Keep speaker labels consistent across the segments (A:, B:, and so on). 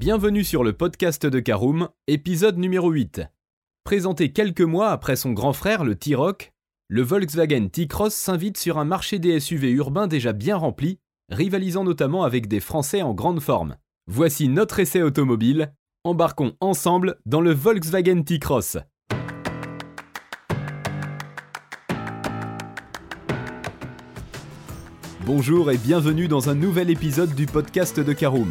A: Bienvenue sur le podcast de Caroom, épisode numéro 8. Présenté quelques mois après son grand frère, le T-Roc, le Volkswagen T-Cross s'invite sur un marché des SUV urbains déjà bien rempli, rivalisant notamment avec des Français en grande forme. Voici notre essai automobile. Embarquons ensemble dans le Volkswagen T-Cross. Bonjour et bienvenue dans un nouvel épisode du podcast de Caroom,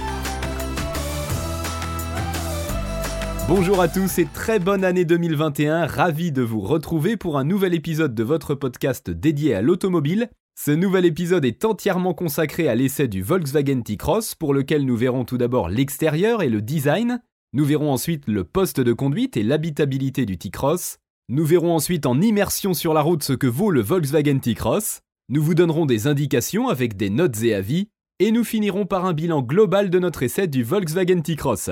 A: Bonjour à tous et très bonne année 2021, ravi de vous retrouver pour un nouvel épisode de votre podcast dédié à l'automobile. Ce nouvel épisode est entièrement consacré à l'essai du Volkswagen T-Cross pour lequel nous verrons tout d'abord l'extérieur et le design, nous verrons ensuite le poste de conduite et l'habitabilité du T-Cross, nous verrons ensuite en immersion sur la route ce que vaut le Volkswagen T-Cross, nous vous donnerons des indications avec des notes et avis, et nous finirons par un bilan global de notre essai du Volkswagen T-Cross.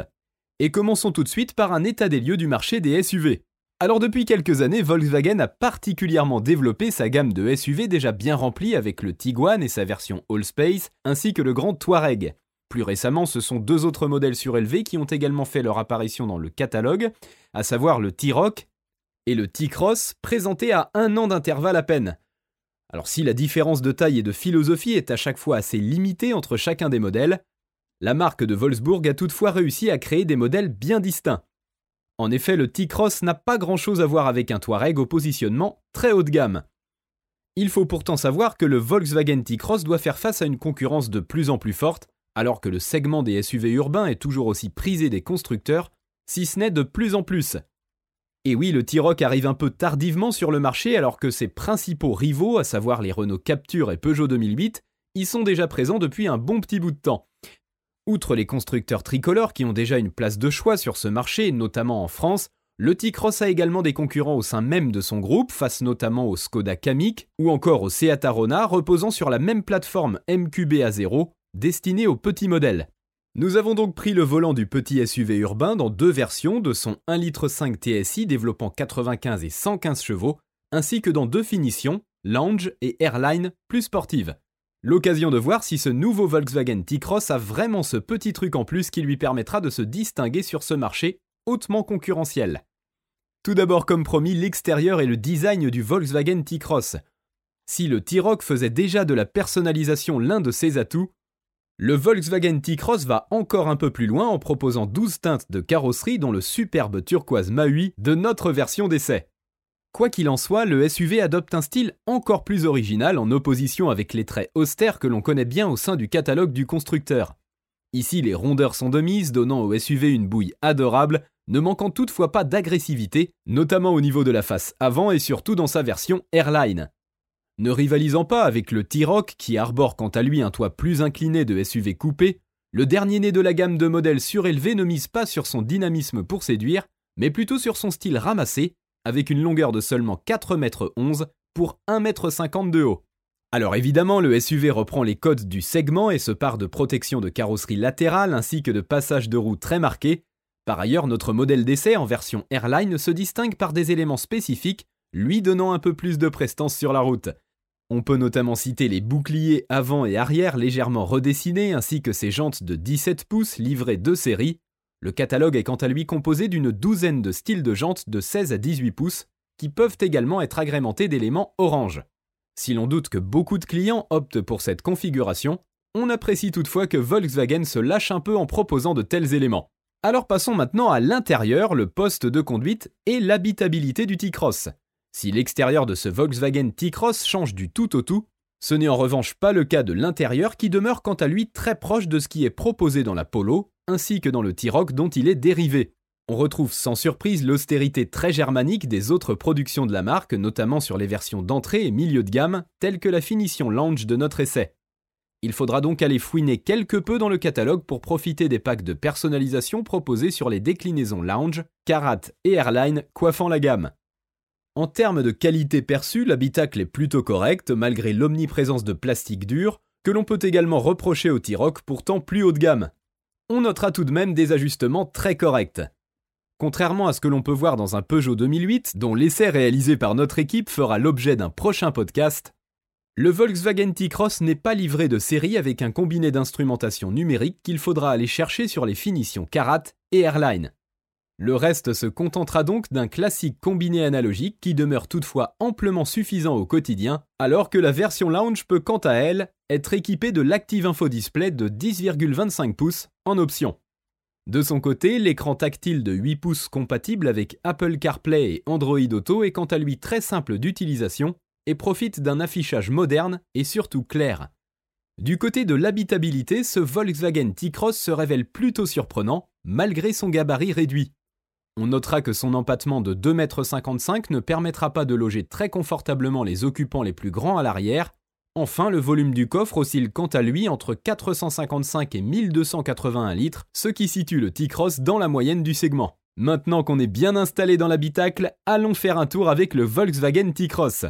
A: Et commençons tout de suite par un état des lieux du marché des SUV. Alors depuis quelques années, Volkswagen a particulièrement développé sa gamme de SUV déjà bien remplie avec le Tiguan et sa version Allspace, ainsi que le Grand Touareg. Plus récemment, ce sont deux autres modèles surélevés qui ont également fait leur apparition dans le catalogue, à savoir le T-Roc et le T-Cross présenté à un an d'intervalle à peine. Alors si la différence de taille et de philosophie est à chaque fois assez limitée entre chacun des modèles, la marque de Wolfsburg a toutefois réussi à créer des modèles bien distincts. En effet, le T-Cross n'a pas grand-chose à voir avec un Touareg au positionnement très haut de gamme. Il faut pourtant savoir que le Volkswagen T-Cross doit faire face à une concurrence de plus en plus forte, alors que le segment des SUV urbains est toujours aussi prisé des constructeurs, si ce n'est de plus en plus. Et oui, le T-Roc arrive un peu tardivement sur le marché alors que ses principaux rivaux, à savoir les Renault Capture et Peugeot 2008, y sont déjà présents depuis un bon petit bout de temps. Outre les constructeurs tricolores qui ont déjà une place de choix sur ce marché, notamment en France, le T-Cross a également des concurrents au sein même de son groupe, face notamment au Skoda Kamiq ou encore au Seat Arona reposant sur la même plateforme MQB-A0 destinée aux petits modèles. Nous avons donc pris le volant du petit SUV urbain dans deux versions de son 1,5 litre TSI développant 95 et 115 chevaux, ainsi que dans deux finitions, Lounge et Airline plus sportive. L'occasion de voir si ce nouveau Volkswagen T-Cross a vraiment ce petit truc en plus qui lui permettra de se distinguer sur ce marché hautement concurrentiel. Tout d'abord, comme promis, l'extérieur et le design du Volkswagen T-Cross. Si le T-Roc faisait déjà de la personnalisation l'un de ses atouts, le Volkswagen T-Cross va encore un peu plus loin en proposant 12 teintes de carrosserie dont le superbe turquoise Maui de notre version d'essai. Quoi qu'il en soit, le SUV adopte un style encore plus original en opposition avec les traits austères que l'on connaît bien au sein du catalogue du constructeur. Ici, les rondeurs sont de mise, donnant au SUV une bouille adorable, ne manquant toutefois pas d'agressivité, notamment au niveau de la face avant et surtout dans sa version Airline. Ne rivalisant pas avec le T-Roc qui arbore quant à lui un toit plus incliné de SUV coupé, le dernier né de la gamme de modèles surélevés ne mise pas sur son dynamisme pour séduire, mais plutôt sur son style ramassé, avec une longueur de seulement 4,11 m pour 1,50 m de haut. Alors évidemment, le SUV reprend les codes du segment et se part de protection de carrosserie latérale ainsi que de passage de roues très marqués. Par ailleurs, notre modèle d'essai en version Airline se distingue par des éléments spécifiques, lui donnant un peu plus de prestance sur la route. On peut notamment citer les boucliers avant et arrière légèrement redessinés ainsi que ses jantes de 17 pouces livrées de série. Le catalogue est quant à lui composé d'une douzaine de styles de jantes de 16 à 18 pouces qui peuvent également être agrémentés d'éléments orange. Si l'on doute que beaucoup de clients optent pour cette configuration, on apprécie toutefois que Volkswagen se lâche un peu en proposant de tels éléments. Alors passons maintenant à l'intérieur, le poste de conduite et l'habitabilité du T-Cross. Si l'extérieur de ce Volkswagen T-Cross change du tout au tout, ce n'est en revanche pas le cas de l'intérieur qui demeure quant à lui très proche de ce qui est proposé dans la Polo, ainsi que dans le T-Roc dont il est dérivé. On retrouve sans surprise l'austérité très germanique des autres productions de la marque, notamment sur les versions d'entrée et milieu de gamme, telles que la finition lounge de notre essai. Il faudra donc aller fouiner quelque peu dans le catalogue pour profiter des packs de personnalisation proposés sur les déclinaisons Lounge, Karat et Airline coiffant la gamme. En termes de qualité perçue, l'habitacle est plutôt correct malgré l'omniprésence de plastique dur, que l'on peut également reprocher au T-Roc pourtant plus haut de gamme. On notera tout de même des ajustements très corrects. Contrairement à ce que l'on peut voir dans un Peugeot 2008, dont l'essai réalisé par notre équipe fera l'objet d'un prochain podcast, le Volkswagen T-Cross n'est pas livré de série avec un combiné d'instrumentation numérique qu'il faudra aller chercher sur les finitions Karat et Airline. Le reste se contentera donc d'un classique combiné analogique qui demeure toutefois amplement suffisant au quotidien, alors que la version Lounge peut quant à elle être équipée de l'Active Info Display de 10,25 pouces en option. De son côté, l'écran tactile de 8 pouces compatible avec Apple CarPlay et Android Auto est quant à lui très simple d'utilisation et profite d'un affichage moderne et surtout clair. Du côté de l'habitabilité, ce Volkswagen T-Cross se révèle plutôt surprenant malgré son gabarit réduit. On notera que son empattement de 2,55 m ne permettra pas de loger très confortablement les occupants les plus grands à l'arrière. Enfin, le volume du coffre oscille quant à lui entre 455 et 1281 litres, ce qui situe le T-Cross dans la moyenne du segment. Maintenant qu'on est bien installé dans l'habitacle, allons faire un tour avec le Volkswagen T-Cross.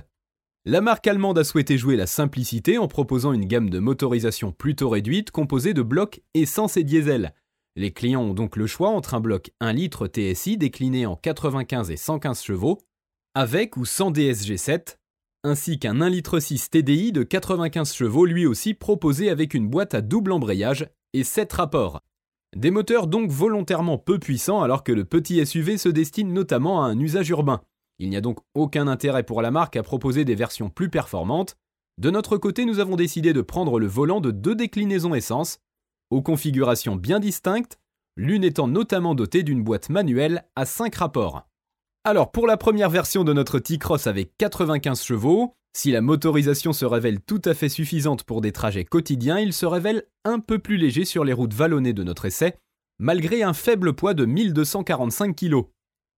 A: La marque allemande a souhaité jouer la simplicité en proposant une gamme de motorisation plutôt réduite composée de blocs essence et diesel. Les clients ont donc le choix entre un bloc 1 litre TSI décliné en 95 et 115 chevaux, avec ou sans DSG7, ainsi qu'un 1 litre 6 TDI de 95 chevaux lui aussi proposé avec une boîte à double embrayage et 7 rapports. Des moteurs donc volontairement peu puissants alors que le petit SUV se destine notamment à un usage urbain. Il n'y a donc aucun intérêt pour la marque à proposer des versions plus performantes. De notre côté, nous avons décidé de prendre le volant de deux déclinaisons essence, aux configurations bien distinctes, l'une étant notamment dotée d'une boîte manuelle à 5 rapports. Alors pour la première version de notre T-Cross avec 95 chevaux, si la motorisation se révèle tout à fait suffisante pour des trajets quotidiens, il se révèle un peu plus léger sur les routes vallonnées de notre essai, malgré un faible poids de 1245 kg.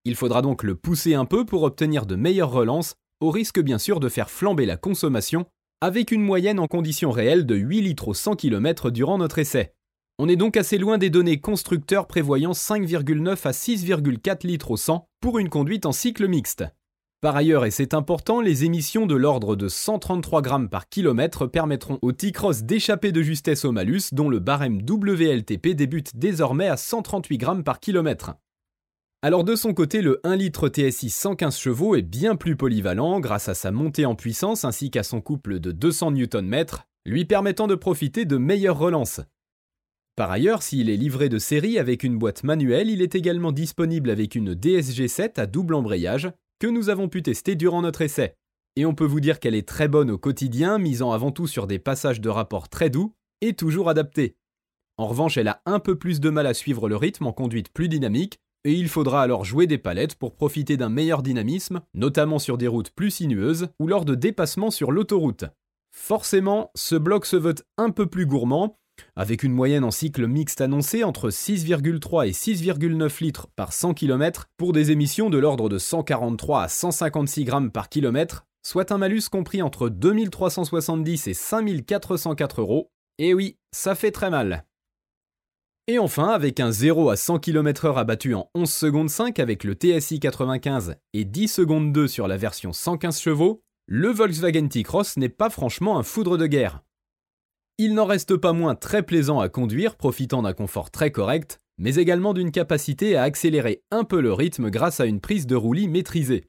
A: Il faudra donc le pousser un peu pour obtenir de meilleures relances, au risque bien sûr de faire flamber la consommation, avec une moyenne en conditions réelles de 8 litres au 100 km durant notre essai. On est donc assez loin des données constructeurs prévoyant 5,9 à 6,4 litres au 100 pour une conduite en cycle mixte. Par ailleurs, et c'est important, les émissions de l'ordre de 133 grammes par kilomètre permettront au T-Cross d'échapper de justesse au malus dont le barème WLTP débute désormais à 138 grammes par kilomètre. Alors de son côté, le 1 litre TSI 115 chevaux est bien plus polyvalent grâce à sa montée en puissance ainsi qu'à son couple de 200 Nm, lui permettant de profiter de meilleures relances. Par ailleurs, s'il est livré de série avec une boîte manuelle, il est également disponible avec une DSG7 à double embrayage que nous avons pu tester durant notre essai. Et on peut vous dire qu'elle est très bonne au quotidien, misant avant tout sur des passages de rapport très doux et toujours adaptés. En revanche, elle a un peu plus de mal à suivre le rythme en conduite plus dynamique, et il faudra alors jouer des palettes pour profiter d'un meilleur dynamisme, notamment sur des routes plus sinueuses ou lors de dépassements sur l'autoroute. Forcément, ce bloc se veut un peu plus gourmand, avec une moyenne en cycle mixte annoncée entre 6,3 et 6,9 litres par 100 km pour des émissions de l'ordre de 143 à 156 grammes par km, soit un malus compris entre 2370 et 5404 euros. Et oui, ça fait très mal. Et enfin, avec un 0 à 100 km/h abattu en 11 secondes 5 avec le TSI 95 et 10 secondes 2 sur la version 115 chevaux, le Volkswagen T-Cross n'est pas franchement un foudre de guerre. Il n'en reste pas moins très plaisant à conduire, profitant d'un confort très correct, mais également d'une capacité à accélérer un peu le rythme grâce à une prise de roulis maîtrisée.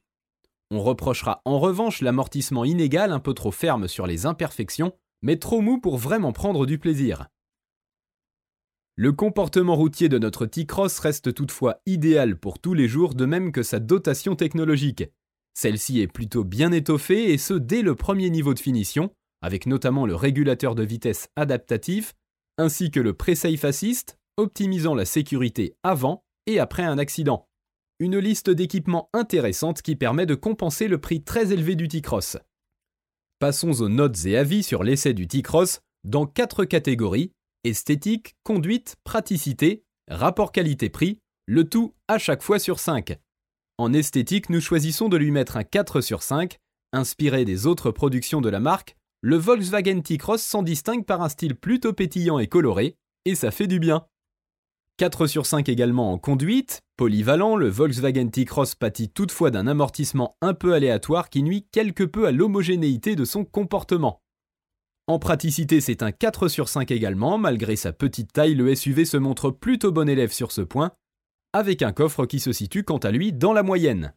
A: On reprochera en revanche l'amortissement inégal un peu trop ferme sur les imperfections, mais trop mou pour vraiment prendre du plaisir. Le comportement routier de notre T-Cross reste toutefois idéal pour tous les jours, de même que sa dotation technologique. Celle-ci est plutôt bien étoffée et ce dès le premier niveau de finition, avec notamment le régulateur de vitesse adaptatif, ainsi que le Pre-Safe optimisant la sécurité avant et après un accident. Une liste d'équipements intéressante qui permet de compenser le prix très élevé du T-Cross. Passons aux notes et avis sur l'essai du T-Cross dans quatre catégories esthétique, conduite, praticité, rapport qualité-prix, le tout à chaque fois sur 5. En esthétique, nous choisissons de lui mettre un 4 sur 5, inspiré des autres productions de la marque, le Volkswagen T-Cross s'en distingue par un style plutôt pétillant et coloré, et ça fait du bien. 4 sur 5 également en conduite, polyvalent, le Volkswagen T-Cross pâtit toutefois d'un amortissement un peu aléatoire qui nuit quelque peu à l'homogénéité de son comportement. En praticité, c'est un 4 sur 5 également, malgré sa petite taille, le SUV se montre plutôt bon élève sur ce point, avec un coffre qui se situe quant à lui dans la moyenne.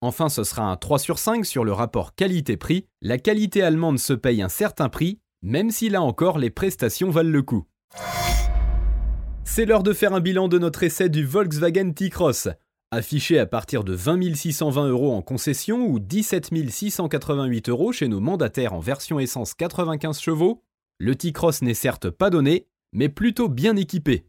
A: Enfin, ce sera un 3 sur 5 sur le rapport qualité-prix. La qualité allemande se paye un certain prix, même si là encore les prestations valent le coup. C'est l'heure de faire un bilan de notre essai du Volkswagen T-Cross. Affiché à partir de 20 620 euros en concession ou 17 688 euros chez nos mandataires en version essence 95 chevaux, le T-Cross n'est certes pas donné, mais plutôt bien équipé.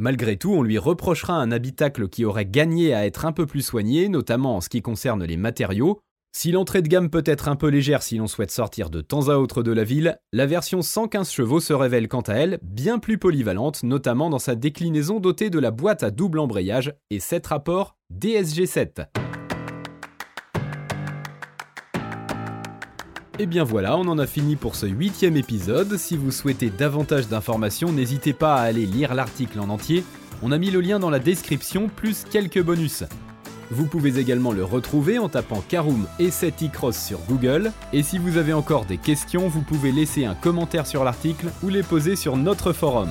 A: Malgré tout, on lui reprochera un habitacle qui aurait gagné à être un peu plus soigné, notamment en ce qui concerne les matériaux. Si l'entrée de gamme peut être un peu légère si l'on souhaite sortir de temps à autre de la ville, la version 115 chevaux se révèle quant à elle bien plus polyvalente, notamment dans sa déclinaison dotée de la boîte à double embrayage et 7 rapports DSG7. Et bien voilà, on en a fini pour ce huitième épisode. Si vous souhaitez davantage d'informations, n'hésitez pas à aller lire l'article en entier. On a mis le lien dans la description, plus quelques bonus. Vous pouvez également le retrouver en tapant Karoom et 7 e-cross sur Google. Et si vous avez encore des questions, vous pouvez laisser un commentaire sur l'article ou les poser sur notre forum.